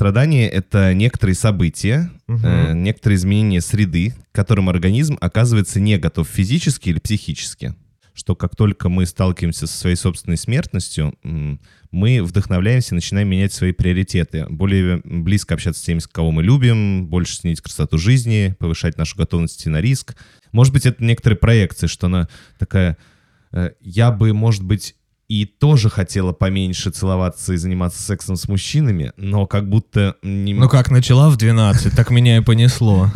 Страдание — это некоторые события, Мгм. э, некоторые изменения среды, к которым организм оказывается не готов физически или психически. Что как только мы сталкиваемся со своей собственной смертностью, мы вдохновляемся и начинаем менять свои приоритеты. Более близко общаться с теми, с кого мы любим, больше ценить красоту жизни, повышать нашу готовность на риск. Может быть, это некоторые проекции, что она такая... э, Я бы, может быть, и тоже хотела поменьше целоваться и заниматься сексом с мужчинами, но как будто не... Ну как, начала в 12, так меня и понесло.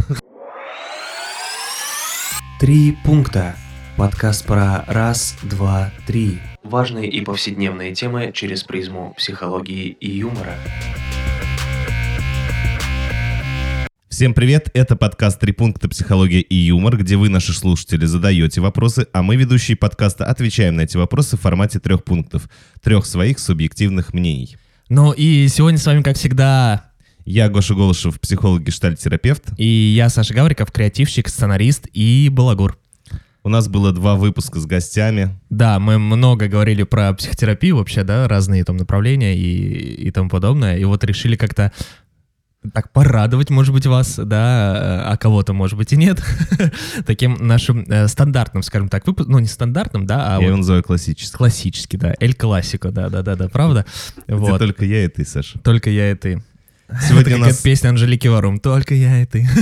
Три пункта. Подкаст про раз, два, три. Важные и повседневные темы через призму психологии и юмора. Всем привет, это подкаст «Три пункта. Психология и юмор», где вы, наши слушатели, задаете вопросы, а мы, ведущие подкаста, отвечаем на эти вопросы в формате трех пунктов, трех своих субъективных мнений. Ну и сегодня с вами, как всегда, Я Гоша Голышев, психолог, гештальт-терапевт. и я, Саша Гавриков, креативщик, сценарист и балагур. У нас было два выпуска с гостями. Да, мы много говорили про психотерапию вообще, да, разные там направления и, и тому подобное. И вот решили как-то так порадовать, может быть, вас, да, а кого-то, может быть, и нет, таким нашим э, стандартным, скажем так, выпуском, ну, не стандартным, да, а Я вот его называю классическим. классический, да, эль классико, да-да-да, правда? Вот, только я и ты, Саша. только я и ты. Сегодня Это у нас, песня Анжелики Варум, только я и ты.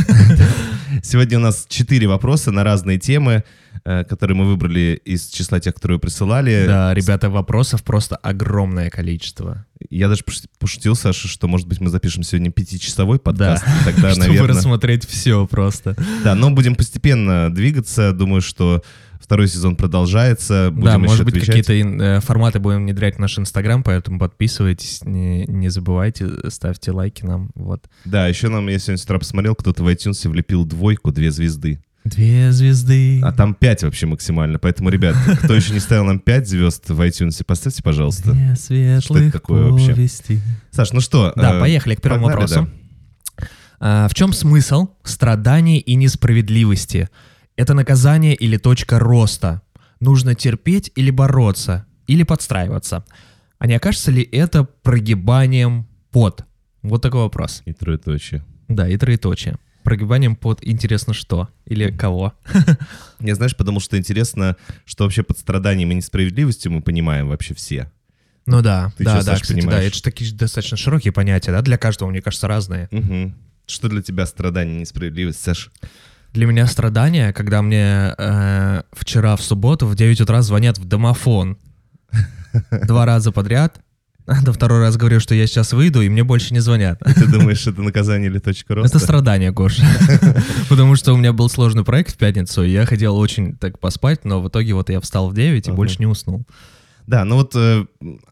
сегодня у нас четыре вопроса на разные темы, э, которые мы выбрали из числа тех, которые присылали. Да, ребята, вопросов просто огромное количество. Я даже пош- пошутил, Саша, что, может быть, мы запишем сегодня пятичасовой подкаст. Да. Тогда, Чтобы наверное... рассмотреть все просто. Да, но будем постепенно двигаться. Думаю, что второй сезон продолжается. Будем да, может быть, какие-то э, форматы будем внедрять в наш Инстаграм, поэтому подписывайтесь, не, не забывайте, ставьте лайки нам. Вот. Да, еще нам, я сегодня с утра посмотрел, кто-то в iTunes влепил двойку, две звезды. Две звезды. А там пять вообще максимально. Поэтому, ребят, кто еще не ставил нам пять звезд в iTunes, поставьте, пожалуйста. Две светлых такое вообще? повести. Саш, ну что? Да, э, поехали к первому погнали, вопросу. А, в чем смысл страданий и несправедливости? Это наказание или точка роста? Нужно терпеть или бороться? Или подстраиваться? А не окажется ли это прогибанием под? Вот такой вопрос. И троеточие. Да, и троеточие. Прогибанием под интересно что? Или кого? Я, знаешь, потому что интересно, что вообще под страданием и несправедливостью мы понимаем вообще все. Ну да, Ты да, чё, да, кстати, да, понимаешь? это же такие достаточно широкие понятия, да, для каждого, мне кажется, разные. Мгм. Что для тебя страдание и несправедливость, Саш? Для меня страдание, когда мне э, вчера в субботу в 9 утра звонят в домофон. Два раза подряд. Да второй раз говорю, что я сейчас выйду, и мне больше не звонят. Ты думаешь, это наказание или точка роста? Это страдание, Гоша. Потому что у меня был сложный проект в пятницу, и я хотел очень так поспать, но в итоге вот я встал в 9 и больше не уснул. Да, ну вот э,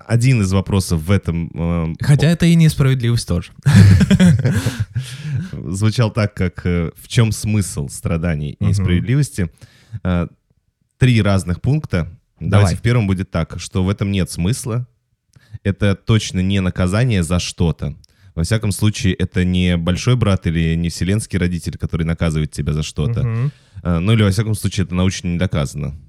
один из вопросов в этом э, Хотя это и несправедливость тоже. звучал так, как э, в чем смысл страданий и несправедливости. Э, Три разных пункта. Давай. Давайте в первом будет так, что в этом нет смысла. Это точно не наказание за что-то. Во всяком случае, это не большой брат или не вселенский родитель, который наказывает тебя за что-то. Мгм. Э, Ну или, во всяком случае, это научно не доказано.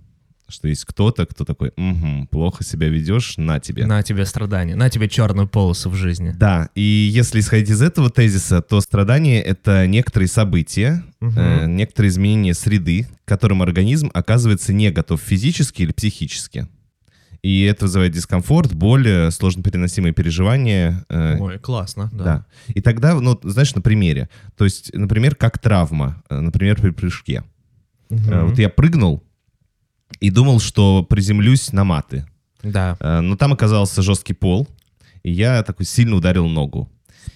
Что есть кто-то, кто такой, «Мгм, плохо себя ведешь, на тебе. На тебе страдания, на тебе черную полосу в жизни. Да, и если исходить из этого тезиса, то страдание — это некоторые события, Мгм. э, некоторые изменения среды, к которым организм оказывается не готов физически или психически. И это вызывает дискомфорт, боль, э, сложно переносимые переживания. э, Ой, классно, да. да. И тогда, ну, знаешь, на примере. То есть, например, как травма, э, например, при прыжке. Мгм. Вот я прыгнул и думал, что приземлюсь на маты. Да. Э, Но там оказался жесткий пол, и я такой сильно ударил ногу.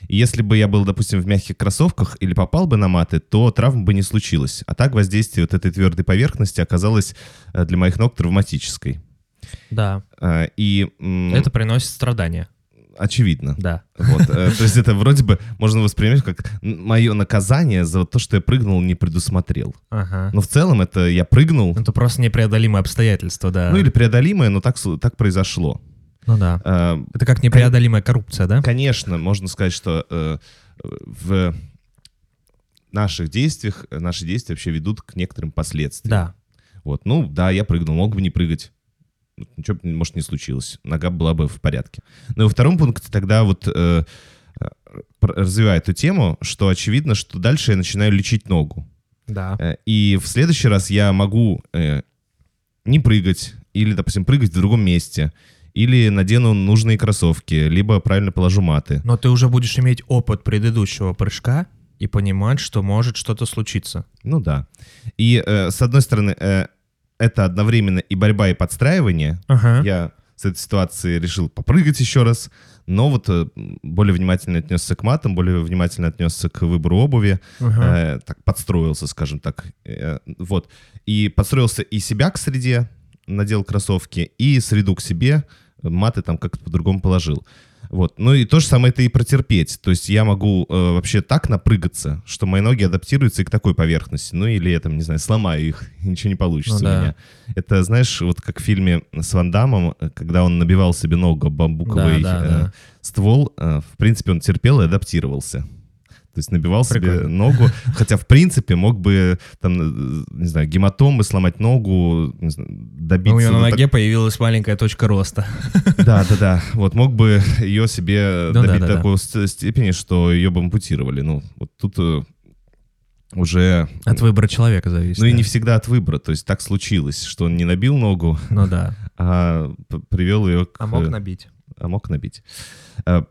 И если бы я был, допустим, в мягких кроссовках или попал бы на маты, то травм бы не случилось. А так воздействие вот этой твердой поверхности оказалось э, для моих ног травматической. Да. Э, И Это приносит страдания. Очевидно. Да. Вот, э, то есть это вроде бы можно воспринимать как мое наказание за то, что я прыгнул, не предусмотрел. Ага. Но в целом это я прыгнул, Это просто непреодолимые обстоятельства, да. ну или преодолимое, но так, так произошло. Ну да. Э, Это как непреодолимая коррупция, да? Конечно, можно сказать, что э, в наших действиях, наши действия вообще ведут к некоторым последствиям. Да. Вот, ну да, я прыгнул, мог бы не прыгать. Ничего, может, не случилось. Нога была бы в порядке. Но во втором пункте тогда вот э, э, развиваю эту тему, что очевидно, что дальше я начинаю лечить ногу. Да. Э, И в следующий раз я могу э, не прыгать, или, допустим, прыгать в другом месте, или надену нужные кроссовки, либо правильно положу маты. Но ты уже будешь иметь опыт предыдущего прыжка и понимать, что может что-то случиться. Ну да. И э, с одной стороны, э, это одновременно и борьба, и подстраивание. Ага. Я с этой ситуации решил попрыгать еще раз, но вот э, более внимательно отнесся к матам, более внимательно отнесся к выбору обуви, Ага. э, так подстроился, скажем так. Э, вот. И подстроился и себя к среде, надел кроссовки, и среду к себе, маты там как-то по-другому положил. Вот. Ну и то же самое это и протерпеть. То есть я могу э, вообще так напрыгаться, что мои ноги адаптируются и к такой поверхности. Ну или я там, не знаю, сломаю их, ничего не получится Ну у да. меня. Это, знаешь, вот как в фильме с Ван Дамом, э, когда он набивал себе ногу бамбуковый Да, да, э, да. ствол, э, в принципе, он терпел и адаптировался. То есть набивал себе Прикольно. ногу, хотя в принципе мог бы там, э, не знаю, гематомы, сломать ногу, знаю, добиться. Ну, у него на ноге появилась маленькая точка роста. так- Да, да, да. Вот мог бы ее себе Ну да, добить да, да. такой ст- степени, что ее бы ампутировали. Ну, вот тут э, уже... От выбора человека зависит. Ну и да. не всегда от выбора. То есть так случилось, что он не набил ногу, Ну да. а привел ее к... А мог набить. а мог набить. Э,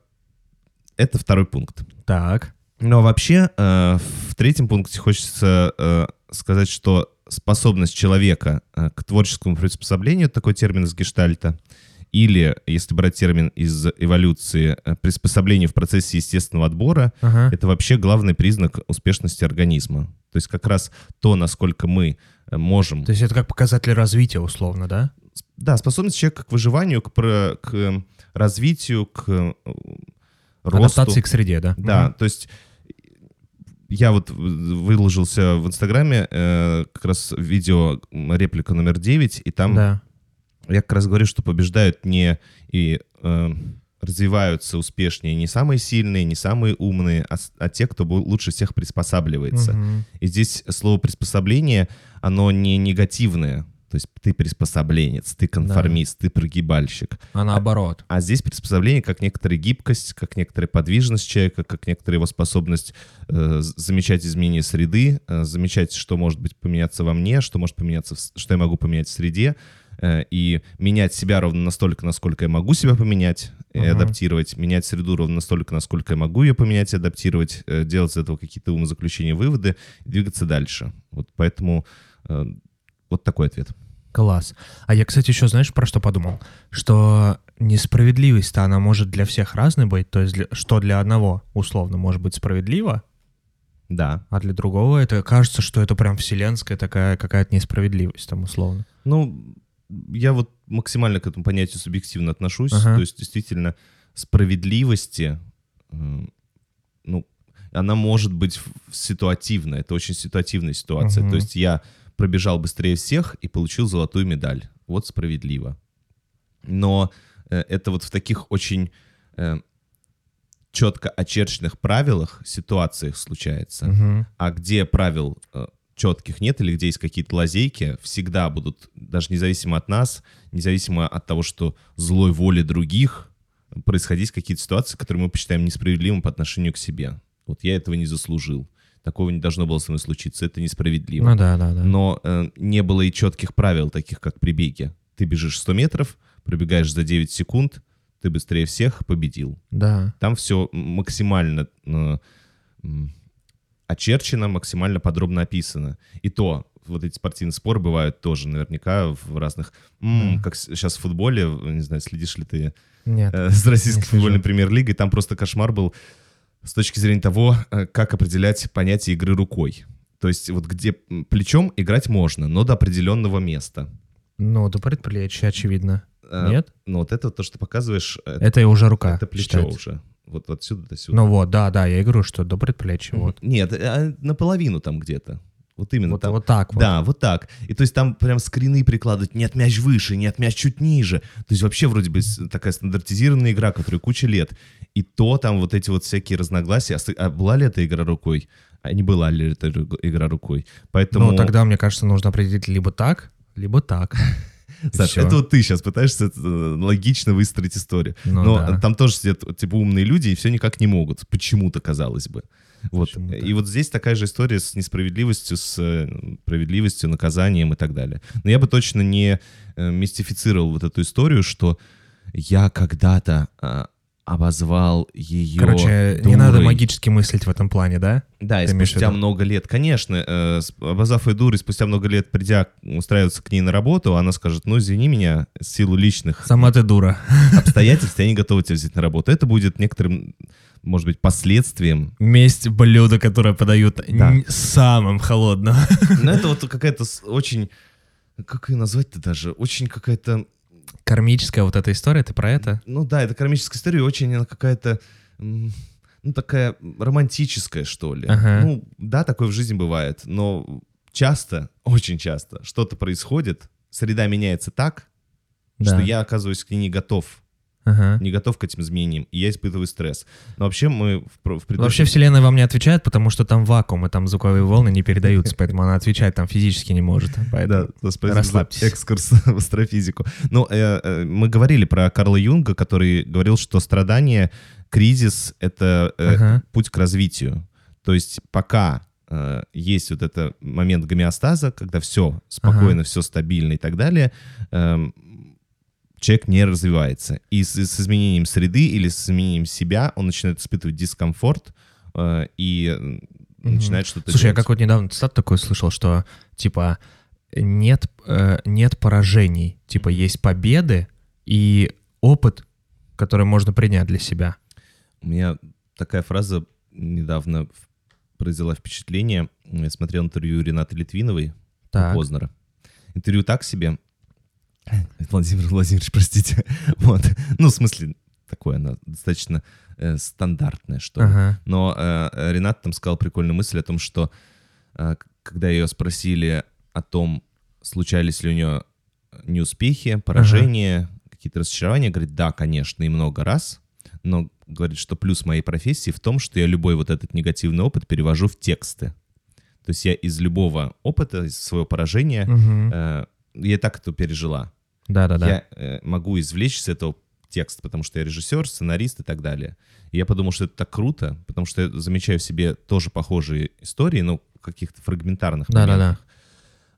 Это второй пункт. Так. Но вообще э, в третьем пункте хочется э, сказать, что способность человека э, к творческому приспособлению, такой термин из гештальта, или, если брать термин из эволюции, приспособление в процессе естественного отбора, Ага. это вообще главный признак успешности организма. То есть как раз то, насколько мы можем... То есть это как показатель развития, условно, да? Да, способность человека к выживанию, к, про- к развитию, к росту. Адаптации к среде, да? Да, то есть я вот выложился в Инстаграме э, как раз видео реплика номер 9, и там. Да. я как раз говорю, что побеждают не и э, развиваются успешнее не самые сильные, не самые умные, а, а те, кто лучше всех приспосабливается. Мгм. И здесь слово приспособление, оно не негативное. То есть ты приспособленец, ты конформист, ты прогибальщик. А наоборот. А здесь приспособление как некоторая гибкость, как некоторая подвижность человека, как некоторая его способность э, замечать изменения среды, э, замечать, что может быть поменяться во мне, что может поменяться, в что я могу поменять в среде, э, и менять себя ровно настолько, насколько я могу себя поменять и Мгм. адаптировать, менять среду ровно настолько, насколько я могу ее поменять и адаптировать, э, делать из этого какие-то умозаключения, выводы, и двигаться дальше. Вот поэтому э, вот такой ответ. Класс. А я, кстати, еще знаешь, про что подумал? Что несправедливость-то, она может для всех разной быть. То есть, для- что для одного, условно, может быть справедливо, Да. а для другого это кажется, что это прям вселенская такая какая-то несправедливость там, условно. Ну, я вот максимально к этому понятию субъективно отношусь. Ага. То есть, действительно, справедливости, ну, она может быть в- ситуативна. Это очень ситуативная ситуация. Мгм. То есть я пробежал быстрее всех и получил золотую медаль. Вот справедливо. Но э, это вот в таких очень э, четко очерченных правилах, ситуациях случается. Мгм. А где правил э, четких нет или где есть какие-то лазейки, всегда будут, даже независимо от нас, независимо от того, что злой воли других, происходить какие-то ситуации, которые мы посчитаем несправедливым по отношению к себе. Вот я этого не заслужил. Такого не должно было со мной случиться. Это несправедливо. Ну да, да, да. Но э, не было и четких правил, таких как при беге. Ты бежишь 100 метров, пробегаешь за 9 секунд, ты быстрее всех победил. Да. Там все максимально э, очерчено, максимально подробно описано. И то, вот эти спортивные споры бывают тоже наверняка в разных... м, Да. Как сейчас в футболе, не знаю, следишь ли ты Нет. э, с российской не футбольной премьер-лигой, там просто кошмар был с точки зрения того, э, как определять понятие игры рукой. То есть вот где плечом играть можно, но до определенного места. Ну, до предплечья, очевидно. Э, Нет? Но вот это то, что показываешь, э, Это и уже рука. это плечо считается. уже. Вот отсюда до сюда. Ну вот, да, да, я и говорю, что до предплечья, вот. Нет, а наполовину там где-то. Вот именно Вот, там. вот так вот. Да, вот так. И то есть там прям скрины прикладывать, нет мяч выше, нет мяч чуть ниже. То есть вообще вроде бы такая стандартизированная игра, которая куча лет. И то там вот эти вот всякие разногласия. А, а была ли эта игра рукой? А не была ли эта игра рукой? Поэтому... Ну, тогда, мне кажется, нужно определить либо так, либо так. Саш, всё. это вот ты сейчас пытаешься э, логично выстроить историю. Ну Но да. там тоже сидят типа умные люди и все никак не могут. Почему-то, казалось бы. Вот. Почему-то. И вот здесь такая же история с несправедливостью, с э, справедливостью, наказанием и так далее. Но я бы точно не э, мистифицировал вот эту историю, что я когда-то а, обозвал ее Короче, не надо магически мыслить в этом плане, да? Да, и Ты в спустя много лет, конечно, э, обозвав ее дурой, спустя много лет придя устраиваться к ней на работу, она скажет, ну, извини меня, силу личных Сама ты дура. обстоятельств я не готова тебя взять на работу. Это будет некоторым, может быть, последствием. Месть блюда, которое подают Да. самым холодным. Но это вот какая-то очень... Как ее назвать-то даже? Очень какая-то... Кармическая вот эта история, ты про это? Ну да, это кармическая история, очень она какая-то... Ну, такая романтическая, что ли. Ага. Ну, да, такое в жизни бывает, но часто, очень часто, что-то происходит, среда меняется так, что Да. я оказываюсь к ней не готов. Ага. Не готов к этим изменениям, и я испытываю стресс. Но вообще мы в, в предыдущем- Вообще Вселенная вам не отвечает, потому что там вакуум, и там звуковые волны не передаются, поэтому она отвечать там физически не может. Да, расслабьтесь. экскурс в астрофизику. Ну, э, э, мы говорили про Карла Юнга, который говорил, что страдание, кризис — это э, путь к развитию. То есть пока э, есть вот этот момент гомеостаза, когда все спокойно, все стабильно и так далее, эм, человек не развивается. И с, с изменением среды или с изменением себя он начинает испытывать дискомфорт э, и Мгм. начинает что-то Слушай, я делать. как вот недавно цитату такой слышал, что типа нет, э, нет поражений, типа есть победы и опыт, который можно принять для себя. У меня такая фраза недавно произвела впечатление. Я смотрел интервью Ренаты Литвиновой у Так. Познера. Интервью так себе. Владимир Владимирович, простите. Вот. Ну, в смысле, такое оно достаточно э, стандартное, что ли. Ага. Но э, Ренат там сказал прикольную мысль о том, что э, когда ее спросили о том, случались ли у нее неуспехи, поражения, какие-то разочарования, говорит, да, конечно, и много раз, но говорит, что плюс моей профессии в том, что я любой вот этот негативный опыт перевожу в тексты. То есть я из любого опыта, из своего поражения, Мгм. э, я так это пережила. Да-да-да. Я э, могу извлечь из этого текст, потому что я режиссер, сценарист и так далее. И я подумал, что это так круто, потому что я замечаю в себе тоже похожие истории, ну, каких-то фрагментарных Да-да-да. моментах.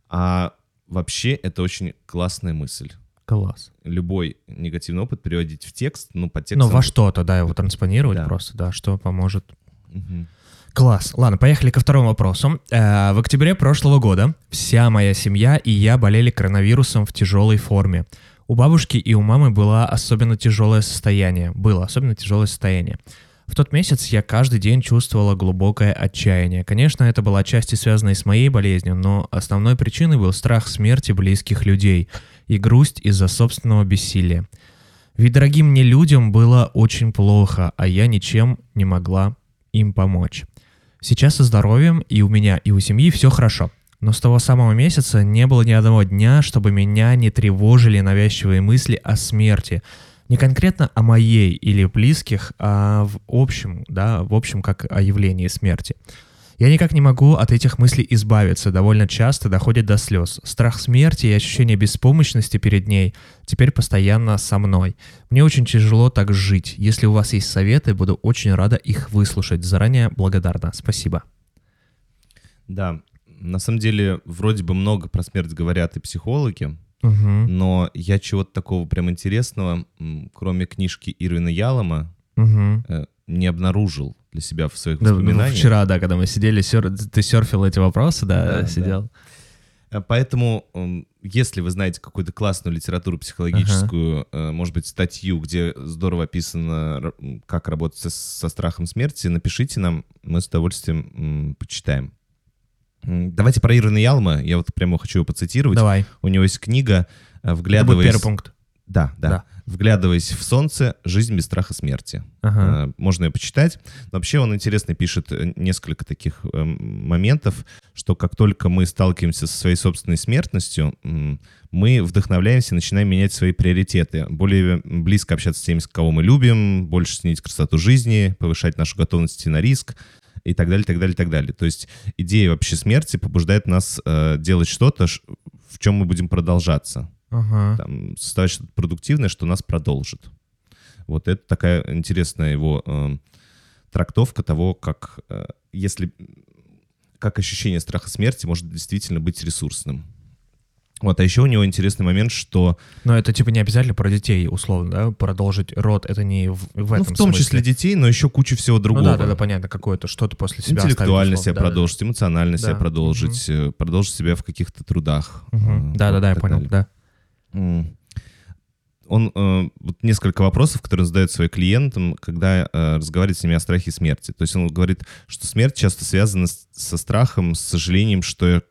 А вообще это очень классная мысль. Класс. Любой негативный опыт переводить в текст, ну, под Ну, текстом... во что-то, да, его транспонировать Да. просто, да, что поможет. Мгм. Класс. Ладно, поехали ко второму вопросу. Э, В октябре прошлого года вся моя семья и я болели коронавирусом в тяжелой форме. У бабушки и у мамы было особенно тяжелое состояние. Было особенно тяжелое состояние. В тот месяц я каждый день чувствовала глубокое отчаяние. Конечно, это было отчасти связано с моей болезнью, но основной причиной был страх смерти близких людей и грусть из-за собственного бессилия. Ведь дорогим мне людям было очень плохо, а я ничем не могла им помочь. Сейчас со здоровьем и у меня, и у семьи все хорошо. Но с того самого месяца не было ни одного дня, чтобы меня не тревожили навязчивые мысли о смерти. Не конкретно о моей или близких, а в общем, да, в общем, как о явлении смерти. Я никак не могу от этих мыслей избавиться, довольно часто доходит до слез. Страх смерти и ощущение беспомощности перед ней теперь постоянно со мной. Мне очень тяжело так жить. Если у вас есть советы, буду очень рада их выслушать. Заранее благодарна. Спасибо. Да, на самом деле вроде бы много про смерть говорят и психологи, Мгм. но я чего-то такого прям интересного, кроме книжки Ирвина Ялома, э, не обнаружил для себя в своих Да, ну, воспоминаниях. вчера, да, когда мы сидели, сер- ты серфил эти вопросы, да, Да, да. сидел. Э, Поэтому, м, если вы знаете какую-то классную литературу психологическую, э, может быть, статью, где здорово описано, как работать со, со страхом смерти, напишите нам, мы с удовольствием почитаем. Давайте про Ирвина Ялма, я вот прямо хочу его поцитировать. Давай. У него есть книга э, Это будет «Вглядываясь...» первый пункт. Да, да. Да. «Вглядываясь в солнце. Жизнь без страха смерти». Ага. Э, Можно ее почитать. Но вообще он интересно пишет э, несколько таких э, моментов, что как только мы сталкиваемся со своей собственной смертностью, мы вдохновляемся и начинаем менять свои приоритеты. Более близко общаться с теми, с кого мы любим, больше ценить красоту жизни, повышать нашу готовность на риск и так далее, так далее, так далее. То есть идея вообще смерти побуждает нас э, делать что-то, в чем мы будем продолжаться. Ага. там, создавать что-то продуктивное, что нас продолжит. Вот это такая интересная его э, трактовка того, как э, если как ощущение страха смерти может действительно быть ресурсным. Вот, а еще у него интересный момент, что Но это типа не обязательно про детей, условно, да? Продолжить род, это не в, в ну, этом в том смысле. числе детей, но еще куча всего Ну другого. да, да, да, понятно, какое-то что-то после себя Интеллектуально оставить, себя. Да, да, да. продолжить, эмоционально себя Да. продолжить, э, продолжить себя в каких-то трудах. Мгм. э, Да-да-да, и я понял, далее. да. Он э, вот несколько вопросов, которые задает своим клиентам, когда э, разговаривает с ними о страхе смерти. То есть он говорит, что смерть часто связана с- со страхом, с сожалением, что я-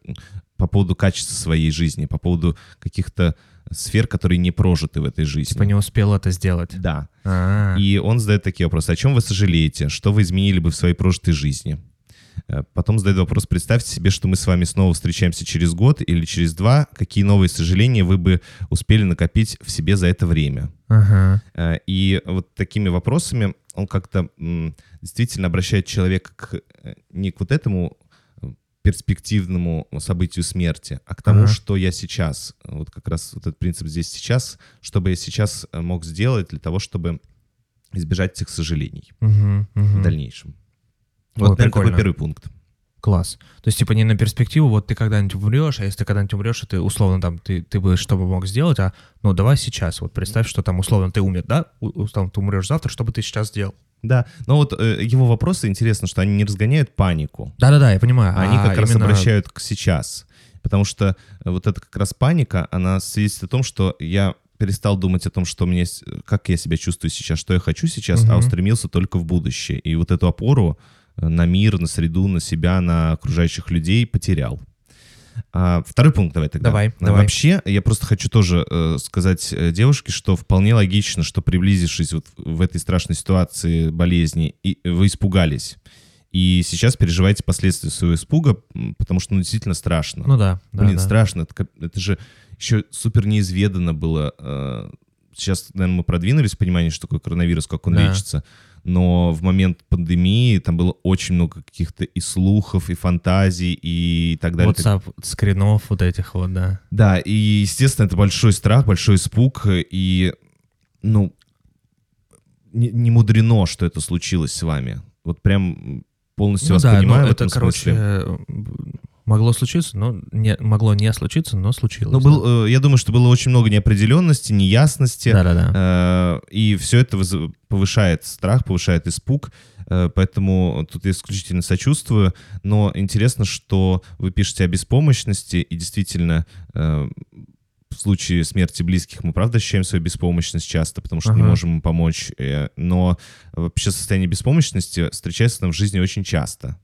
по поводу качества своей жизни, по поводу каких-то сфер, которые не прожиты в этой жизни. Типа не успел это сделать. Да. А, И он задает такие вопросы. О чем вы сожалеете? Что вы изменили бы в своей прожитой жизни? Э, Потом задает вопрос. Представьте себе, что мы с вами снова встречаемся через год или через два. Какие новые сожаления вы бы успели накопить в себе за это время? Ага. Э, И вот такими вопросами он как-то действительно обращает человека к, э, не к вот этому перспективному событию смерти, а к тому, Ага. что я сейчас, вот как раз вот этот принцип здесь сейчас, что бы я сейчас мог сделать для того, чтобы избежать этих сожалений Мгм, мгм. в дальнейшем. Вот, наверное, такой прикольно. первый пункт. Класс. То есть, типа, не на перспективу, вот ты когда-нибудь умрешь, а если ты когда-нибудь умрешь, и ты условно там, ты, ты бы что бы мог сделать, а ну давай сейчас, вот представь, что там условно ты умер, да? Условно ты умрешь завтра, что бы ты сейчас сделал? Да, но вот э, его вопросы интересно, что они не разгоняют панику, Да-да-да, я понимаю. а они а как раз именно- обращают к сейчас. Потому что э, вот эта как раз паника, она свидетельствует о том, что я перестал думать о том, что мне, как я себя чувствую сейчас, что я хочу сейчас, а Мгм. устремился только в будущее. И вот эту опору на мир, на среду, на себя, на окружающих людей потерял. А, второй пункт давай тогда. Давай, А, давай. Вообще, я просто хочу тоже э, сказать э, девушке, что вполне логично, что приблизившись вот в этой страшной ситуации болезни, и вы испугались. И сейчас переживаете последствия своего испуга, потому что ну, действительно страшно. Ну да, да, Блин, да. страшно. Это, это же еще супер неизведанно было. э, Сейчас, наверное, мы продвинулись в понимании, что такое коронавирус, как он Да. лечится. Но в момент пандемии там было очень много каких-то и слухов, и фантазий, и так далее. WhatsApp скринов вот этих вот, да. Да, и, естественно, это большой страх, большой испуг, и, ну, не, не мудрено, что это случилось с вами. Вот прям полностью Ну вас да, понимаю ну в это, этом короче, смысле. э, могло случиться, но не, могло не случиться, но случилось. Ну, был, э, я думаю, что было очень много неопределенности, неясности, Да-да-да. э, и все это повышает страх, повышает испуг, э, поэтому тут я исключительно сочувствую, но интересно, что вы пишете о беспомощности, и действительно э, в случае смерти близких мы правда ощущаем свою беспомощность часто, потому что не Ага. можем им помочь, э, но вообще состояние беспомощности встречается нам в жизни очень часто.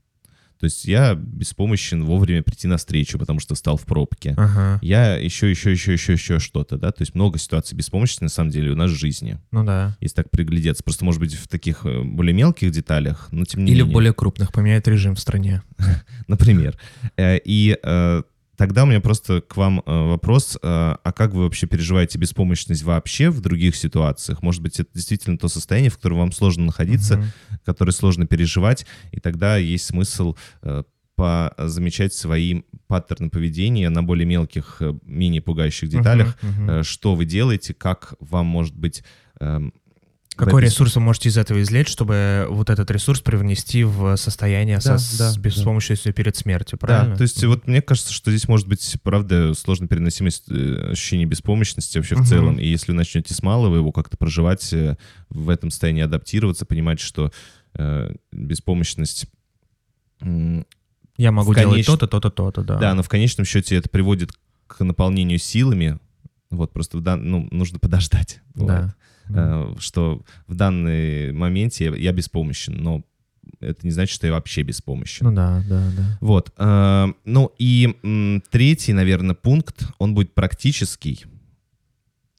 То есть я беспомощен вовремя прийти на встречу, потому что встал в пробке. Ага. Я еще, еще, еще, еще, еще что-то, да, то есть много ситуаций беспомощности на самом деле у нас в жизни, Ну да. если так приглядеться. Просто, может быть, в таких э, более мелких деталях, но тем не Или в менее. более крупных поменяет режим в стране. Например. Э, И э, тогда у меня просто к вам э, вопрос, э, а как вы вообще переживаете беспомощность вообще в других ситуациях? Может быть, это действительно то состояние, в котором вам сложно находиться, Мгм. которое сложно переживать, и тогда есть смысл э, замечать свои паттерны поведения на более мелких, менее пугающих деталях, мгм. э, что вы делаете, как вам может быть... в Какой этой ресурс вы можете из этого извлечь, чтобы вот этот ресурс привнести в состояние Да, со, да, с да. беспомощностью перед смертью, правильно? Да, то есть вот мне кажется, что здесь может быть, правда, сложно переносимость э, ощущения беспомощности вообще в Мгм. целом. И если вы начнете с малого его как-то проживать, э, в этом состоянии адаптироваться, понимать, что э, беспомощность... Я могу в делать конеч- то-то, то-то, то-то, да. Да, но в конечном счете это приводит к наполнению силами. Вот, просто в дан- ну, нужно подождать. Да. Э, что в данный моменте я, я беспомощен, но это не значит, что я вообще беспомощен. Ну да, да, да. Вот. э, ну и третий, наверное, пункт, он будет практический.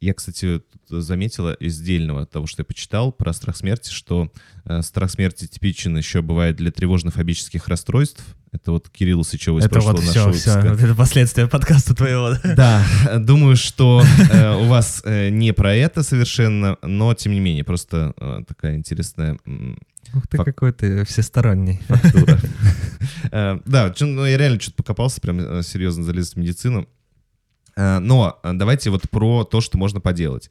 Я, кстати, заметила из дельного того, что я почитал про страх смерти, что э, страх смерти типичен еще бывает для тревожно-фобических расстройств. Это вот Кирилл Сычева из Это прошлого вот все, нашего все, выпуска. вот это последствия подкаста твоего. да? Думаю, что э, у вас э, не про это совершенно, но тем не менее, просто э, такая интересная Ух ты, Фак- какой ты всесторонний. фактура. Э, Да, ну, я реально что-то покопался, прям э, серьезно залез в медицину. Э, Но э, давайте вот про то, что можно поделать.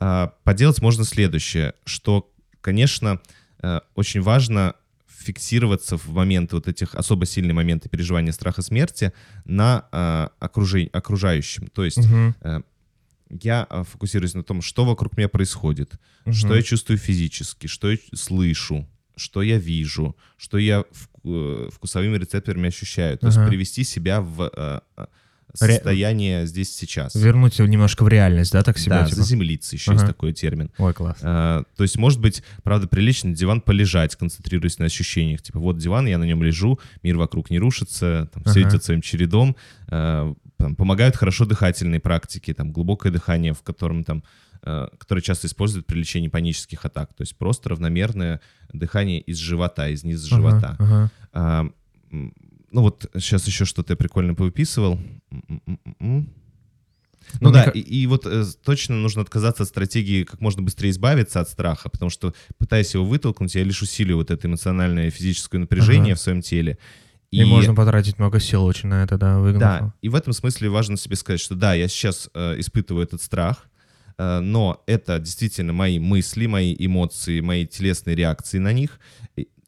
Э, Поделать можно следующее, что, конечно, очень важно фиксироваться в моменты вот этих особо сильные моменты переживания страха смерти на э, окружи- окружающем. То есть э, я фокусируюсь на том, что вокруг меня происходит, Мгм. что я чувствую физически, что я слышу, что я вижу, что я вку- э, вкусовыми рецепторами ощущаю. То есть Ага. привести себя в э, Ре- состояние здесь сейчас. Вернуть его немножко в реальность, да, так себя? да, типа? заземлиться еще Ага. есть такой термин. Ой, класс. Э, то есть, может быть, правда, прилично на диван полежать, концентрируясь на ощущениях. Типа, вот диван, я на нем лежу, мир вокруг не рушится, там, все Ага. идет своим чередом. Э, там, помогают хорошо дыхательные практики, там, глубокое дыхание, в котором там э, которое часто используют при лечении панических атак. То есть просто равномерное дыхание из живота, из низа Ага, живота. ага. А, ну вот сейчас еще что-то я прикольно повыписывал. Ну, Ну да, ка- и, и вот э, точно нужно отказаться от стратегии как можно быстрее избавиться от страха, потому что пытаясь его вытолкнуть, я лишь усилию вот это эмоциональное и физическое напряжение Ага. в своем теле. И, можно потратить много сил очень на это, да, выгнав. Да, и в этом смысле важно себе сказать, что да, я сейчас э, испытываю этот страх, э, но это действительно мои мысли, мои эмоции, мои телесные реакции на них.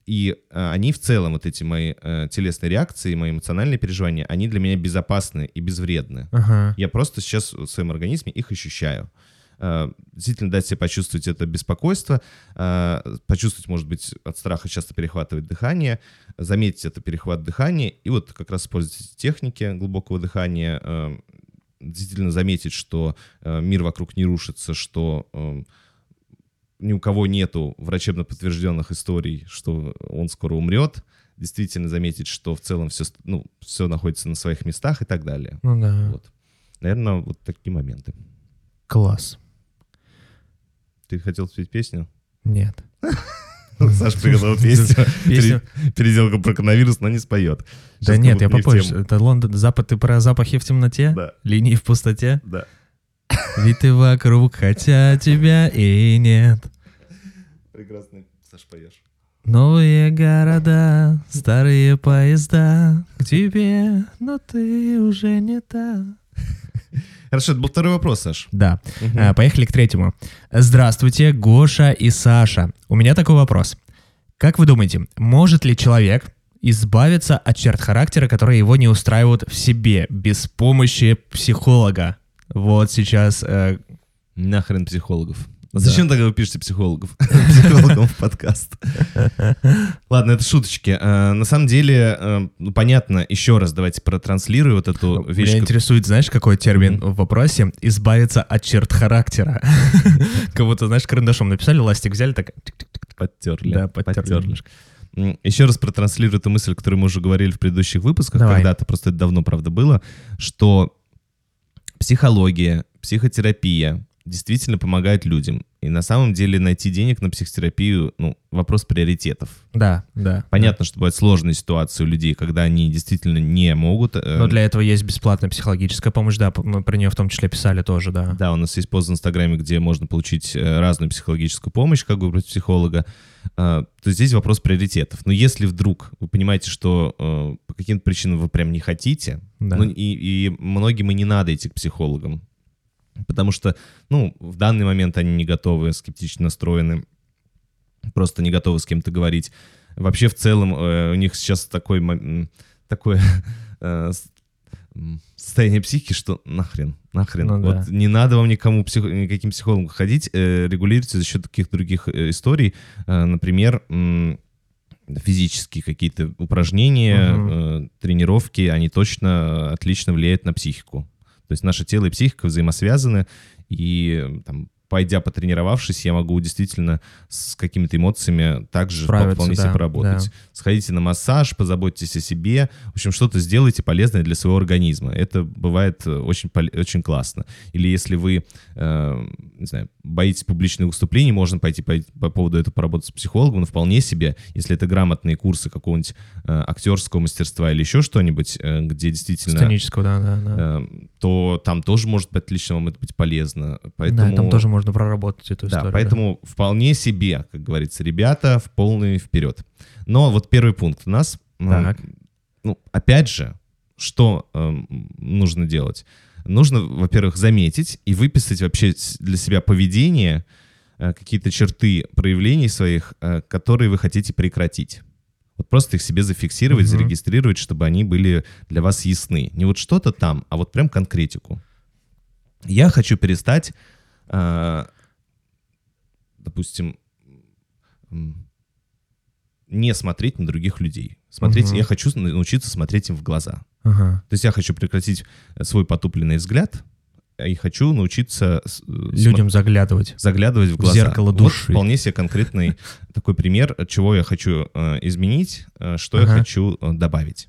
И, э, они в целом, вот эти мои э, телесные реакции, мои эмоциональные переживания, они для меня безопасны и безвредны. Ага. Я просто сейчас в своем организме их ощущаю. Э, Действительно дать себе почувствовать это беспокойство, э, почувствовать, может быть, от страха часто перехватывать дыхание, заметить это перехват дыхания, и вот как раз использовать эти техники глубокого дыхания, э, действительно заметить, что э, мир вокруг не рушится, что э, ни у кого нету врачебно подтвержденных историй, что он скоро умрет, действительно заметить, что в целом все, ну, все находится на своих местах и так далее. Ну да. Вот. Наверное, вот такие моменты. Класс. Ты хотел спеть песню? Нет. Саша приготовил песню. Песню. Переделка про коронавирус, но не споет. Да нет, я попозже. Это Лондон, Запад, ты про запахи в темноте? Да. Линии в пустоте? Да. Ведь ты вокруг, хотя тебя и нет. Прекрасно. Саша, поешь. Новые города, старые поезда к тебе, но ты уже не та. Хорошо, это был второй вопрос, Саш. Да. А, Поехали к третьему. Здравствуйте, Гоша и Саша. У меня такой вопрос. Как вы думаете, может ли человек избавиться от черт характера, которые его не устраивают в себе, без помощи психолога? Вот сейчас... э, Нахрен психологов. Зачем тогда вы пишете психологов? Психологам в подкаст. Ладно, это шуточки. Э, На самом деле, э, ну, понятно, еще раз давайте протранслирую вот эту вещь. Меня интересует, знаешь, какой термин в вопросе? Избавиться от черт характера. Как будто, знаешь, карандашом написали, ластик взяли, так... Подтерли. Да, подтерли Еще раз протранслирую эту мысль, которую мы уже говорили в предыдущих выпусках, когда-то, просто это давно, правда, было, что психология, психотерапия действительно помогают людям. И на самом деле найти денег на психотерапию, ну, вопрос приоритетов. Да, да. Понятно, что бывают сложные ситуации у людей, когда они действительно не могут. э, Но для этого есть бесплатная психологическая помощь, да, мы про нее в том числе писали тоже, да. Да, у нас есть пост в Инстаграме, где можно получить э, разную психологическую помощь, как выбрать психолога. А, То здесь вопрос приоритетов. Но если вдруг вы понимаете, что э, по каким-то причинам вы прям не хотите, Да. ну, и, и многим и не надо идти к психологам, потому что, ну, в данный момент они не готовы, скептично настроены, просто не готовы с кем-то говорить. Вообще, в целом, э, у них сейчас такой, такое э, состояние психики, что нахрен, нахрен. Ну вот да. не надо вам никому, псих- никаким психологам ходить, э, регулируйте за счет таких других э, историй. Э, например, физические какие-то упражнения, э, тренировки, они точно отлично влияют на психику. То есть наше тело и психика взаимосвязаны, и там, пойдя потренировавшись, я могу действительно с какими-то эмоциями также Справиться, вполне да, себе поработать. да. Сходите на массаж, позаботьтесь о себе. В общем, что-то сделайте полезное для своего организма. Это бывает э, очень, очень классно. Или если вы, э, не знаю, боитесь публичных выступлений, можно пойти по, по поводу этого поработать с психологом, но вполне себе, если это грамотные курсы какого-нибудь э, актерского мастерства или еще что-нибудь, э, где действительно... Сценического, да, да, да. э, то там тоже может быть отлично вам это быть полезно. Поэтому... Да, там тоже можно проработать эту Да, историю. поэтому вполне себе, как говорится, ребята, в полный вперед. Но вот первый пункт у нас. Так. Ну, опять же, что эм, нужно делать? нужно, во-первых, заметить и выписать вообще для себя поведение, э, какие-то черты проявлений своих, э, которые вы хотите прекратить. Вот просто их себе зафиксировать, Мгм. зарегистрировать, чтобы они были для вас ясны. Не вот что-то там, а вот прям конкретику. Я хочу перестать, э, допустим, м, не смотреть на других людей. Смотреть, Мгм. я хочу научиться смотреть им в глаза. Ага. То есть я хочу прекратить э, свой потупленный взгляд и хочу научиться э, Людям заглядывать. смо- заглядывать в в глаза. зеркало Вот души. вполне себе конкретный такой пример, чего я хочу э, изменить, э, что я хочу э, добавить.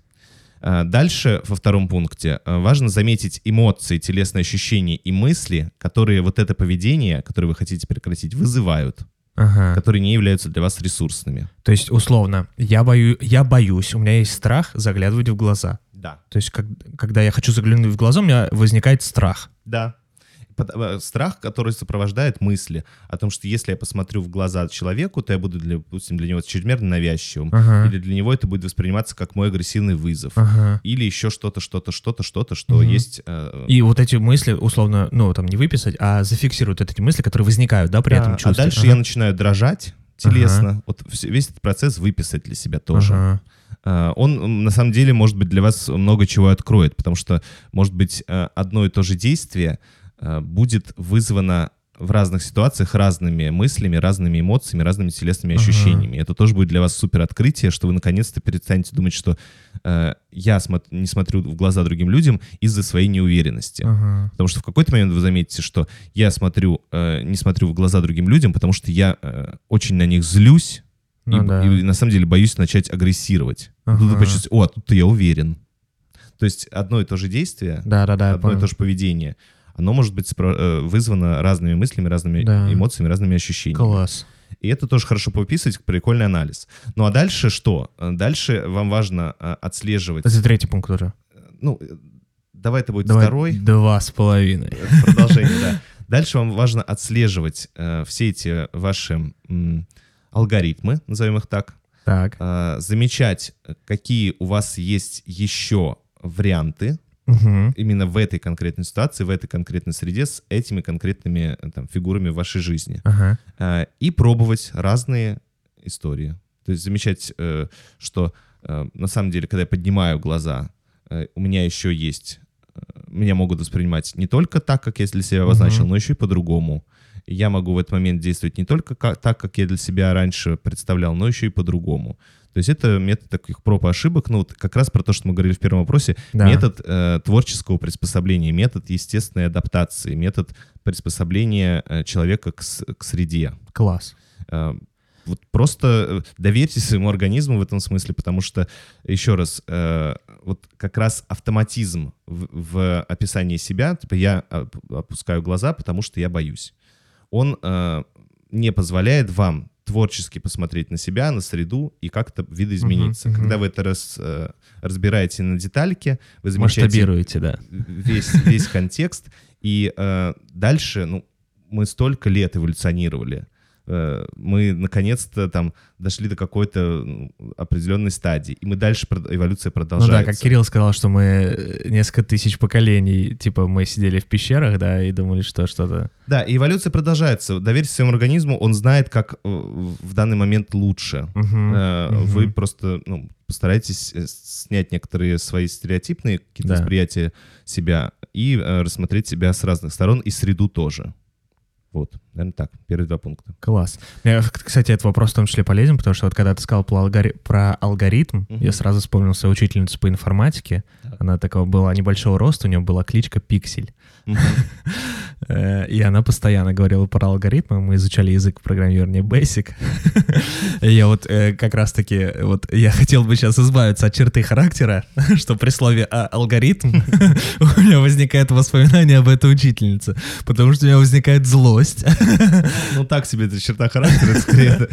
Э, Дальше, во втором пункте, э, важно заметить эмоции, телесные ощущения и мысли, которые вот это поведение, которое вы хотите прекратить, вызывают, Ага. которые не являются для вас ресурсными. То есть, условно, я, бою, я боюсь, у меня есть страх заглядывать в глаза. Да. То есть, как- когда я хочу заглянуть в глаза, у меня возникает страх. Да. Э, Страх, который сопровождает мысли о том, что если я посмотрю в глаза человеку, то я буду, для, допустим, для него чрезмерно навязчивым. Ага. Или для него это будет восприниматься как мой агрессивный вызов. Ага. Или еще что-то, что-то, что-то, что-то, что Мгм. есть... э, И вот эти мысли, условно, ну, там, не выписать, а зафиксировать вот эти мысли, которые возникают, да, при да, этом а чувстве. дальше Ага. я начинаю дрожать телесно. Вот вс- весь этот процесс выписать для себя тоже. Ага. А, Он, на самом деле, может быть, для вас много чего откроет, потому что, может быть, э, одно и то же действие э, будет вызвано в разных ситуациях разными мыслями, разными эмоциями, разными телесными Ага. ощущениями. Это тоже будет для вас супер открытие, что вы наконец-то перестанете думать, что э, я смо- не смотрю в глаза другим людям из-за своей неуверенности. Ага. Потому что в какой-то момент вы заметите, что я смотрю, э, не смотрю в глаза другим людям, потому что я э, очень на них злюсь, Ну и, да. и на самом деле боюсь начать агрессировать. Ага. Тут вы почувствуете, о, а тут я уверен. То есть одно и то же действие, Да-да-да, я одно и то же поведение, оно может быть э, вызвано разными мыслями, разными Да. эмоциями, разными ощущениями. Класс. И это тоже хорошо пописывать, прикольный анализ. Ну а дальше что? Э, Дальше вам важно э, отслеживать. Это третий пункт уже. Ну, давай это будет Давай второй. Два с половиной. Продолжение, да. Дальше вам важно отслеживать э, все эти ваши м, алгоритмы, назовем их так, Так. э, замечать, какие у вас есть еще варианты Мгм. именно в этой конкретной ситуации, в этой конкретной среде с этими конкретными э, там, фигурами в вашей жизни. Ага. Э, и пробовать разные истории. То есть замечать, э, что э, на самом деле, когда я поднимаю глаза, э, у меня еще есть, э, меня могут воспринимать не только так, как я для себя обозначил, Мгм. но еще и по-другому. Я могу в этот момент действовать не только ка- так, как я для себя раньше представлял, но еще и по-другому. То есть это метод таких проб и ошибок, ну вот как раз про то, что мы говорили в первом вопросе, Да. метод э, творческого приспособления, метод естественной адаптации, метод приспособления э, человека к, к среде. Класс. Э, Вот просто э, доверьтесь своему организму в этом смысле, потому что, еще раз, э, вот как раз автоматизм в, в описании себя, типа я оп- опускаю глаза, потому что я боюсь, он э, не позволяет вам творчески посмотреть на себя, на среду и как-то видоизмениться. Мгм. Когда вы это раз, э, разбираете на детальки, вы замечаете Масштабируете, да. весь, весь контекст. И э, дальше, ну, мы столько лет эволюционировали. Э, мы наконец-то там дошли до какой-то ну, определенной стадии. И мы дальше, эволюция Ну продолжается. да, как Кирилл сказал, что мы э, несколько тысяч поколений, типа, мы сидели в пещерах, да, и думали, что что-то... Да, и эволюция продолжается. Доверьтесь своему организму, он знает, как э, в данный момент лучше. Мгм. Вы просто ну, постарайтесь снять некоторые свои стереотипные какие-то Да. восприятия себя и рассмотреть себя с разных сторон и среду тоже. Вот, наверное, так. Первые два пункта. Класс. Мне, кстати, этот вопрос в том числе полезен, потому что вот когда ты сказал про, алгори- про алгоритм, Мгм. я сразу вспомнил свою учительницу по информатике. Так. Она такого была небольшого роста, у нее была кличка Пиксель. Э, И она постоянно говорила про алгоритмы. Мы изучали язык программирования Basic. Я вот э, как раз-таки, вот я хотел бы сейчас избавиться от черты характера, что при слове «а- алгоритм у меня возникает воспоминание об этой учительнице, потому что у меня возникает злость. Ну, так себе это черта характера, это скорее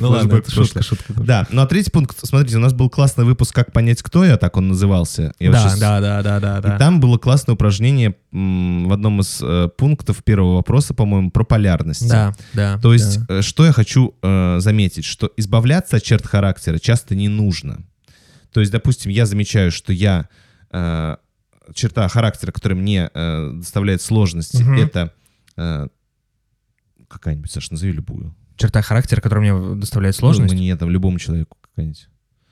Ну ладно, шутка, шутка. Да, ну а третий пункт, смотрите, у нас был классный выпуск «Как понять, кто я», так он назывался. Да, да, да, да, да, И там было классное упражнение в одном из э, пунктов первого вопроса, по-моему, про полярность. Да, да. То есть, да. э, что я хочу э, заметить, что избавляться от черт характера часто не нужно. То есть, допустим, я замечаю, что я э, черта характера, которая мне э, доставляет сложности, Мгм. это э, какая-нибудь, Саша, назови любую. Черта характера, которая мне доставляет сложность. Ну, мне там, любому человеку какая-нибудь.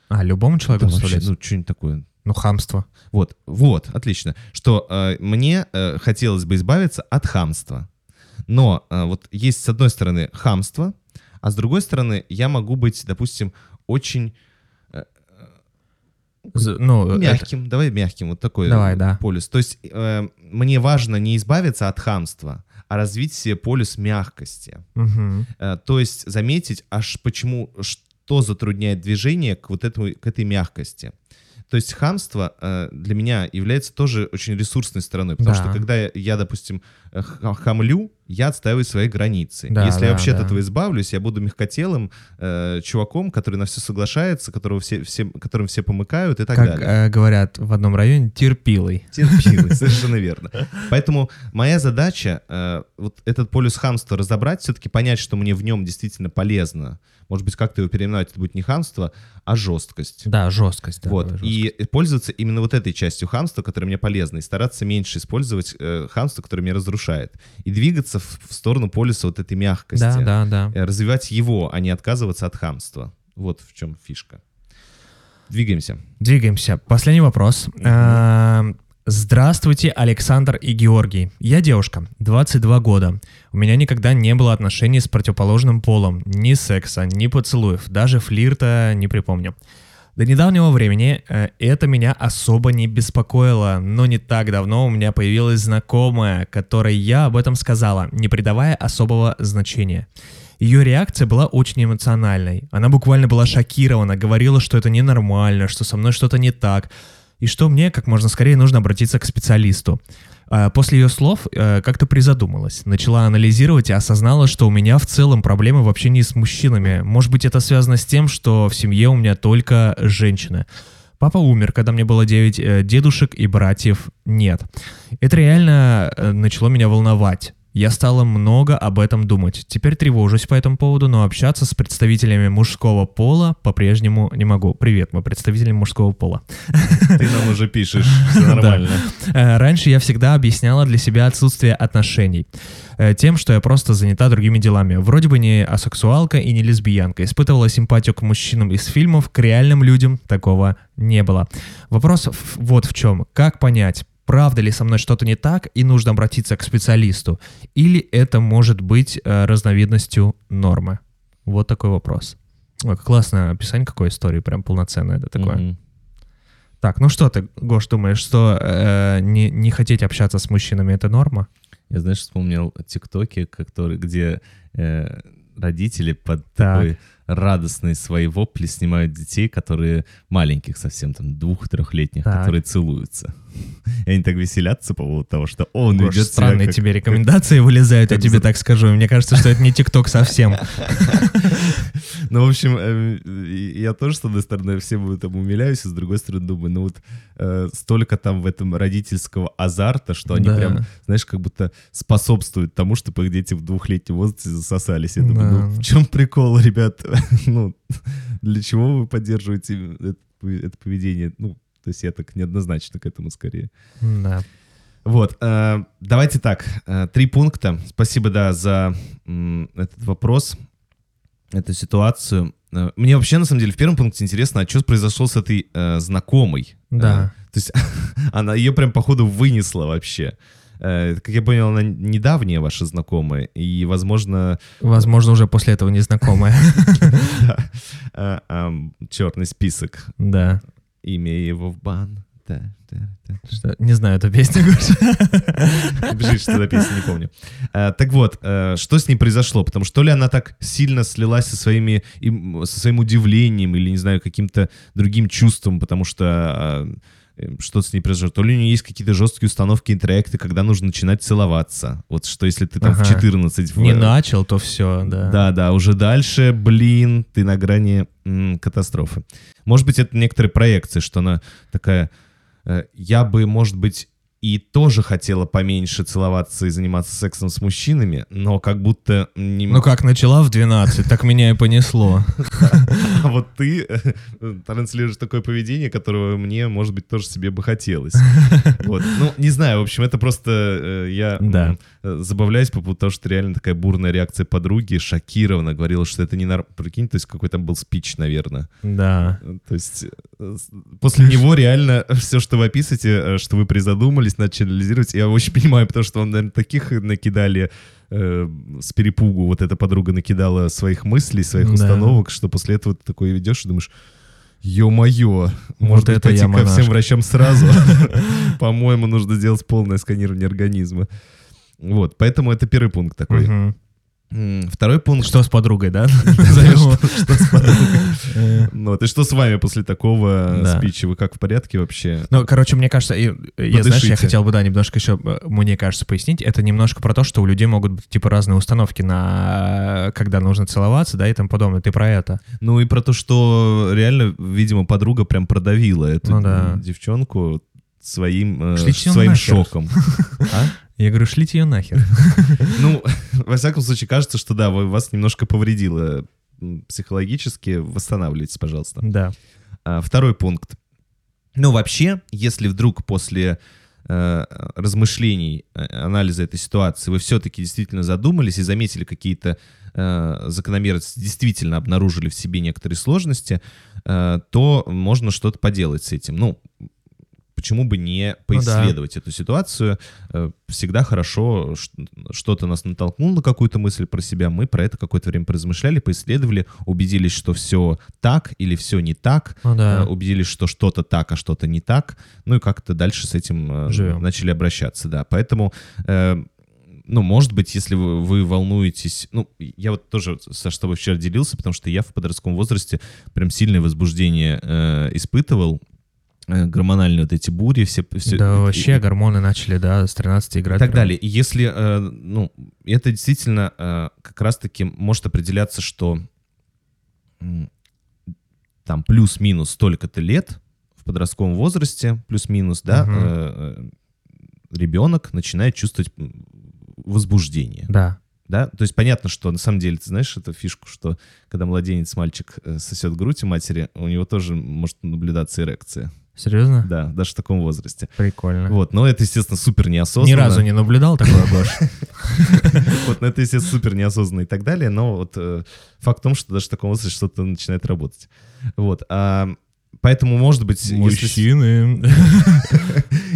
А, любому человеку Да, вообще, доставляет? ну, что-нибудь такое. Ну, хамство. Вот, вот, отлично. Что э, мне э, хотелось бы избавиться от хамства. Но э, вот есть, с одной стороны, хамство, а с другой стороны, я могу быть, допустим, очень З- Ну, это- мягким. Давай мягким, вот такой Давай, э, да. полюс. То есть э, мне важно не избавиться от хамства, а развить себе полюс мягкости. Мгм. Э, то есть заметить, аж почему, что затрудняет движение к вот этому, к этой мягкости. То есть хамство э, для меня является тоже очень ресурсной стороной, потому Да. что когда я, я, допустим, э, ха- хамлю, я отстаиваю свои границы. Да, Если да, я вообще от да. этого избавлюсь, я буду мягкотелым э, чуваком, который на все соглашается, которого все, все, которым все помыкают и так Как далее. э, говорят в одном районе, терпилой. Терпимый, совершенно верно. Поэтому моя задача э, вот этот полюс хамства разобрать, все-таки понять, что мне в нем действительно полезно. Может быть, как-то его переименовать, это будет не хамство, а жесткость. Да, жесткость. да, вот. жесткость. И пользоваться именно вот этой частью хамства, которая мне полезна, и стараться меньше использовать э, хамство, которое меня разрушает. И двигаться в, в сторону полюса вот этой мягкости. Да, да, да. Э, Развивать его, а не отказываться от хамства. Вот в чем фишка. Двигаемся. Двигаемся. Последний вопрос. Эм, Здравствуйте, Александр и Георгий. Я девушка, 22 года. У меня никогда не было отношений с противоположным полом. Ни секса, ни поцелуев, даже флирта не припомню. До недавнего времени э, это меня особо не беспокоило, но не так давно у меня появилась знакомая, которой я об этом сказала, не придавая особого значения. Ее реакция была очень эмоциональной. Она буквально была шокирована, говорила, что это ненормально, что со мной что-то не так, и что мне как можно скорее нужно обратиться к специалисту. А, После ее слов э, как-то призадумалась, начала анализировать и осознала, что у меня в целом проблемы в общении с мужчинами. Может быть, это связано с тем, что в семье у меня только женщины. Папа умер, когда мне было 9, дедушек и братьев нет. Это реально э, начало меня волновать. Я стала много об этом думать. Теперь тревожусь по этому поводу, но общаться с представителями мужского пола по-прежнему не могу. Привет, мы представители мужского пола. Ты нам уже пишешь, все нормально. Э, Раньше я всегда объясняла для себя отсутствие отношений э, тем, что я просто занята другими делами. Вроде бы не асексуалка и не лесбиянка. Испытывала симпатию к мужчинам из фильмов, к реальным людям такого не было. Вопрос вот в чем. Как понять, правда ли со мной что-то не так и нужно обратиться к специалисту? Или это может быть э, разновидностью нормы? Вот такой вопрос. Ой, классное описание какой истории, прям полноценное это такое. Мгм. Так, ну что ты, Гош, думаешь, что э, не, не хотеть общаться с мужчинами это норма? Я, знаешь, вспомнил тиктоки, который, где э, родители под Так. такой радостный свои вопли снимают детей, которые маленьких совсем, там, двух-трехлетних, Так. которые целуются. И они так веселятся по поводу того, что он Гош, ведет странные как- тебе рекомендации вылезают, я тебе так скажу. Мне кажется, что это не ТикТок совсем. Ну, в общем, э, я тоже, с одной стороны, всем этому умиляюсь, и с другой стороны думаю, ну вот э, столько там в этом родительского азарта, что они прям, знаешь, как будто способствуют тому, чтобы их дети в двухлетнем возрасте засосались. Я думаю, ну в чем прикол, ребят? ну, для чего вы поддерживаете это, пове- это поведение? Ну, то есть я так неоднозначно к этому скорее. Да. Вот, э, давайте так, э, три пункта. Спасибо, да, за этот вопрос, эту ситуацию. Э, Мне вообще, на самом деле, в первом пункте интересно, а что произошло с этой э, знакомой? Да. Э, то есть она ее прям, походу, вынесла вообще. Э, Как я понял, она недавняя ваша знакомая, и, возможно, Возможно, уже после этого незнакомая. э, черный список, Да. имя его в бан. Да, да, да. Что- Не знаю эту песню, Гош. Бежит, что за песня, не помню. Э, так вот, э, что с ней произошло? Потому что то ли она так сильно слилась со, своими, им- со своим удивлением или, не знаю, каким-то другим чувством, потому что э, э, что с ней произошло. То ли у нее есть какие-то жесткие установки, интроекты, когда нужно начинать целоваться. Вот что если ты там в Ага. 14... в- Не начал, то все, да. да, да, уже дальше, блин, ты на грани м, катастрофы. Может быть, это некоторые проекции, что она такая, э, я бы, может быть, и тоже хотела поменьше целоваться и заниматься сексом с мужчинами, но как будто... Не... Ну как, начала в 12, так меня и понесло. А вот ты э, транслируешь такое поведение, которого мне, может быть, тоже себе бы хотелось. Вот. Ну, не знаю, в общем, это просто э, я Да. Э, забавляюсь по поводу того, что реально такая бурная реакция подруги, шокирована, говорила, что это не нар... Прикинь, то есть какой там был спич, наверное. Да. То есть э, после него реально все, что вы описываете, э, что вы призадумались, начали анализировать, я очень понимаю, потому что вам, наверное, таких накидали э, с перепугу, вот эта подруга накидала своих мыслей, своих Да. установок, что после этого ты такое ведешь и думаешь, ё-моё, может быть, это я пойти ко всем врачам сразу? По-моему, нужно сделать полное сканирование организма. Вот, поэтому это первый пункт такой. Второй пункт. Что с подругой, да? Что- с подругой? Э, Ну, вот, и что с вами после такого спича? Вы как в порядке вообще? Ну, короче, мне кажется, и- я, знаешь, я хотел бы, да, немножко еще, э, мне кажется, пояснить. Это немножко про то, что у людей могут быть, типа, разные установки на, когда нужно целоваться, да, и тому подобное. Ты про это. Ну и про то, что реально, видимо, подруга прям продавила эту Ну девчонку своим, э, своим шоком. А? Я говорю, шлите ее нахер. Ну, во всяком случае, кажется, что да, вас немножко повредило психологически. Восстанавливайтесь, пожалуйста. Да. А, Второй пункт. Ну, вообще, если вдруг после э, размышлений, э, анализа этой ситуации вы все-таки действительно задумались и заметили какие-то э, закономерности, действительно обнаружили в себе некоторые сложности, э, то можно что-то поделать с этим. Ну, почему бы не поисследовать эту ситуацию? Э, Всегда хорошо, что-то нас натолкнуло на какую-то мысль про себя, мы про это какое-то время поразмышляли, поисследовали, убедились, что все так или все не так, Ну да. э, убедились, что что-то так, а что-то не так, ну и как-то дальше с этим э, Живем. начали обращаться, да. Поэтому, ну, может быть, если вы, вы волнуетесь, ну, я вот тоже со с тобой вчера делился, потому что я в подростковом возрасте прям сильное возбуждение э, испытывал, гормональные вот эти бури, все... все Да, и- вообще и- гормоны начали, да, с 13 и играть. так прям. далее. И если, э, ну, это действительно э, как раз-таки может определяться, что м, там плюс-минус столько-то лет в подростковом возрасте, плюс-минус, да, Мгм. э, э, ребенок начинает чувствовать возбуждение. Да. Да? То есть понятно, что на самом деле, ты знаешь эту фишку, что когда младенец, мальчик э, сосет грудь у матери, у него тоже может наблюдаться эрекция. Серьезно? Да, даже в таком возрасте. Прикольно. Вот, но это, естественно, супер неосознанно. Ни разу не наблюдал такого, Гош. Вот, ну это, естественно, супер неосознанно и так далее, но вот э, факт в том, что даже в таком возрасте что-то начинает работать. Вот, а, поэтому, может быть, Мужчины.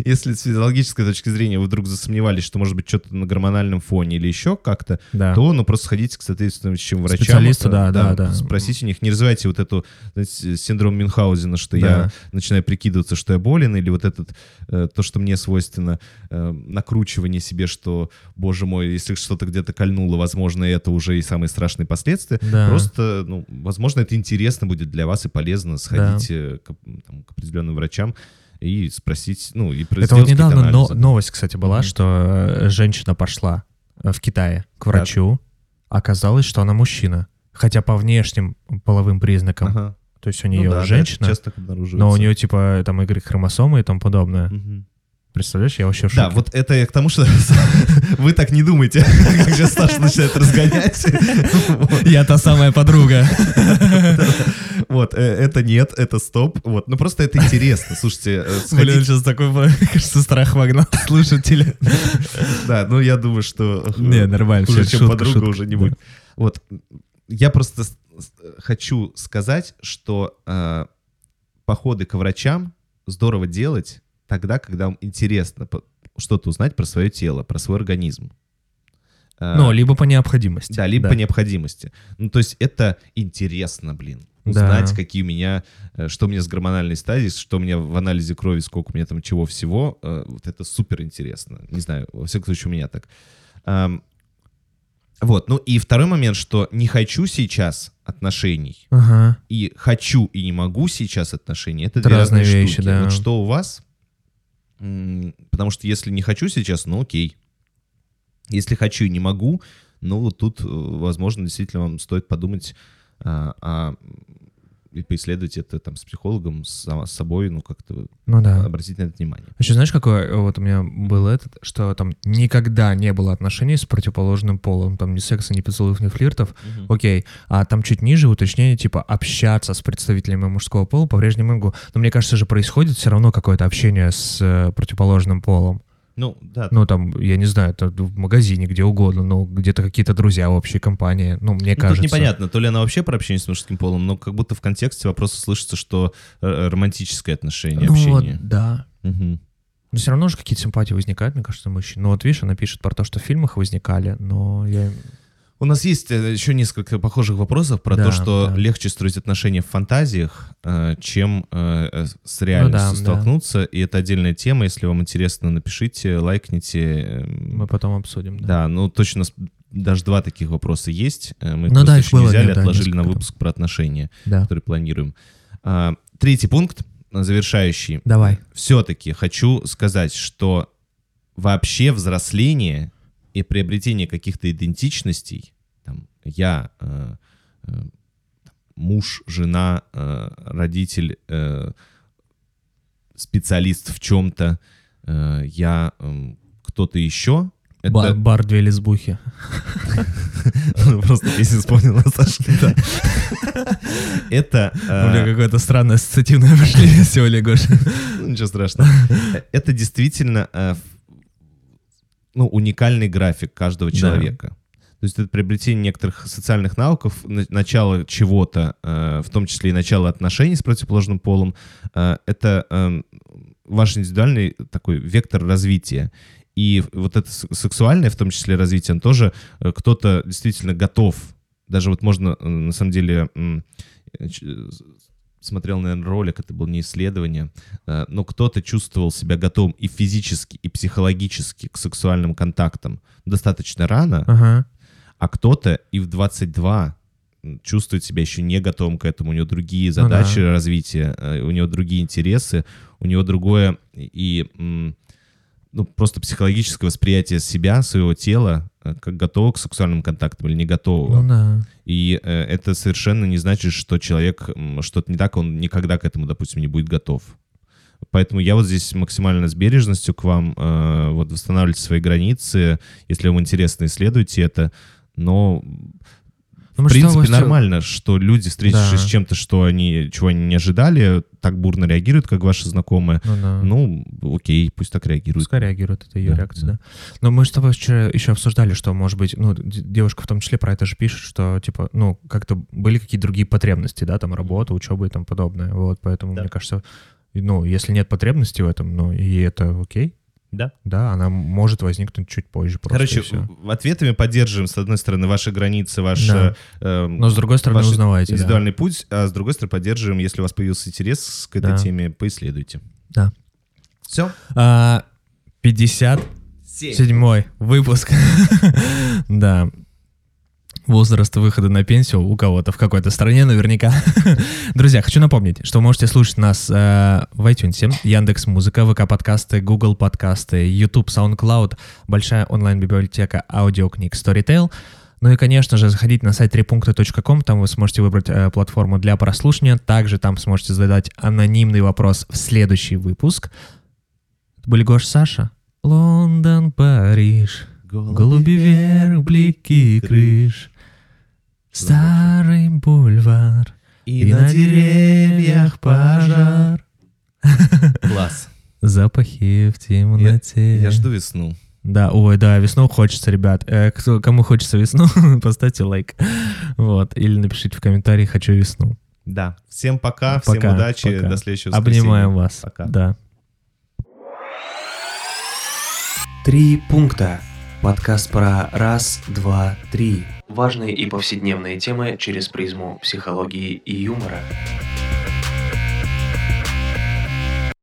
если с физиологической точки зрения вы вдруг засомневались, что, может быть, что-то на гормональном фоне или еще как-то, Да. то, ну, просто сходите к соответствующим врачам. Специалисту, э, да, да, да. Спросите у них, не развивайте вот эту, знаете, синдром Мюнхгаузена, что Да. я начинаю прикидываться, что я болен, или вот этот, э, то, что мне свойственно, э, накручивание себе, что, боже мой, если что-то где-то кольнуло, возможно, это уже и самые страшные последствия. Да. Просто, ну, возможно, это интересно будет для вас и полезно. Сходите к, там, к определенным врачам и спросить, ну, и Это вот недавно но- новость, кстати, была, Мгм. что э, женщина пошла э, в Китае к врачу, оказалось, что она мужчина. Хотя по внешним половым признакам, Ага. то есть у Ну нее да, да, женщина, но у нее типа там Y-хромосомы и тому подобное. Мгм. Представляешь, я вообще в Да, шоке. вот это я к тому, что вы так не думаете, как сейчас Саша начинает разгонять. Я та самая подруга. Вот, э, это нет, это стоп. Вот, ну просто это интересно. Слушайте, э, Блин, сходить... сейчас такой, кажется, страх вогнал слушателя. Да, ну я думаю, что Не, нормально, всё, чем шутка, подруга шутка, уже не да. будет. Вот, я просто хочу сказать, что э, походы к врачам здорово делать тогда, когда вам интересно что-то узнать про свое тело, про свой организм. Э, Ну, либо по необходимости. Да, либо по необходимости. Ну, то есть это интересно, блин. Да. Узнать, какие у меня, э, что у меня с гормональной стадией, что у меня в анализе крови, сколько у меня там чего всего. э, Вот это супер интересно. Не знаю, во всяком случае, у меня так. Вот, ну и второй момент, что не хочу сейчас отношений, Ага. и хочу и не могу сейчас отношений, это, Это две разные разные вещи, штуки. да. Вот что у вас? Потому что если не хочу сейчас, ну окей. Если хочу и не могу, ну вот тут, э, возможно, действительно вам стоит подумать, а, а и поисследовать это там с психологом, с, с собой, ну как-то Ну да. обратить на это внимание. Еще знаешь, какой э, вот у меня был этот, что там никогда не было отношений с противоположным полом, там ни секса, ни поцелуев, ни флиртов, окей, а там чуть ниже уточнение, типа, общаться с представителями мужского пола по-прежнему могу. Но мне кажется же, происходит все равно какое-то общение с э, противоположным полом. Ну, да. Ну, там, я не знаю, это в магазине, где угодно, ну, где-то какие-то друзья, общие компании, ну, мне Ну, кажется. Тут непонятно, то ли она вообще про общение с мужским полом, но как будто в контексте вопроса слышится, что э, романтическое отношение, Ну, вот, общение. да. Мгм. Но все равно же какие-то симпатии возникают, мне кажется, мужчин. Ну, вот видишь, она пишет про то, что в фильмах возникали, но я... У нас есть э, еще несколько похожих вопросов про Да, то, что да. легче строить отношения в фантазиях, э, чем э, с реальностью Ну да, столкнуться. И это отдельная тема. Если вам интересно, напишите, лайкните. эм, Мы потом обсудим. Да. Да, ну точно даже два таких вопроса есть. Мы Ну да, их еще было, не взяли, да, да, отложили на выпуск про отношения, Да. который планируем. А, Третий пункт, завершающий. Давай. Все-таки хочу сказать, что вообще взросление и приобретение каких-то идентичностей, там, я, э, э, муж, жена, э, родитель, э, специалист в чем-то, э, я эм, кто-то еще, это Ба- бар две лесбухи. просто песню вспомнила, Саша. Это... э, У меня какое-то странное ассоциативное мышление сегодня, Гоша. Ну, Ничего страшного. Это действительно э, ну, уникальный график каждого Да. человека. То есть это приобретение некоторых социальных навыков, на- начало чего-то, э, в том числе и начало отношений с противоположным полом, э, это э, ваш индивидуальный такой вектор развития. И вот это сексуальное, в том числе развитие, он тоже э, кто-то действительно готов. Даже вот можно, на самом деле, смотрел, наверное, ролик, это было не исследование, э, но кто-то чувствовал себя готовым и физически, и психологически к сексуальным контактам достаточно рано, Ага. а кто-то и в 22 чувствует себя еще не готовым к этому, у него другие Ну да. задачи развития, э, у него другие интересы, у него другое и ну, просто психологическое восприятие себя, своего тела, как готового к сексуальным контактам или не готового. Ну да. И э, это совершенно не значит, что человек что-то не так, он никогда к этому, допустим, не будет готов. Поэтому я вот здесь максимально с бережностью к вам э, вот восстанавливайте свои границы. Если вам интересно, исследуйте это. Но Ну, в принципе удовольствием- нормально, что люди, встретившись Да. с чем-то, что они, чего они не ожидали, так бурно реагируют, как ваши знакомые. Ну да. Ну, окей, пусть так реагируют. Пускай реагирует, это ее Да, реакция, да. да. Но мы с тобой вчера еще обсуждали, что, может быть, ну, девушка в том числе про это же пишет, что, типа, ну, как-то были какие-то другие потребности, да, там, работа, учеба и тому подобное. Вот, поэтому, Да. мне кажется, ну, если нет потребности в этом, ну, и это окей, Да. да, она может возникнуть чуть позже просто. Короче, ответами поддерживаем, с одной стороны, ваши границы, ваш Да. э, Но, с другой стороны, ваш узнавайте, да. индивидуальный путь, а с другой стороны, поддерживаем, если у вас появился интерес к этой Да. теме, поисследуйте. Да. Все? А, 57 выпуск. да. Возраст выхода на пенсию у кого-то в какой-то стране наверняка. Друзья, хочу напомнить, что вы можете слушать нас э, в iTunes, Яндекс Музыка, ВК подкасты, Google подкасты, YouTube, SoundCloud, большая онлайн-библиотека аудиокниг Storytel. Ну и, конечно же, заходите на сайт трипункта.ком, там вы сможете выбрать э, платформу для прослушивания. Также там сможете задать анонимный вопрос в следующий выпуск. Это были Гош Саша. Лондон, Париж, голуби вверх, блики крыш, старый бульвар, И, и на деревьях пожар, Класс. запахи в темноте. Я жду весну. Да, ой, да, весну хочется, ребят. Э, кто, кому хочется весну, поставьте лайк. Вот, или напишите в комментарии «хочу весну». Да. Всем пока, всем Пока, удачи, пока. до следующего Обнимаем воскресенья. вас. Пока. Да. Три пункта. Подкаст про раз, два, три. Важные и повседневные темы через призму психологии и юмора.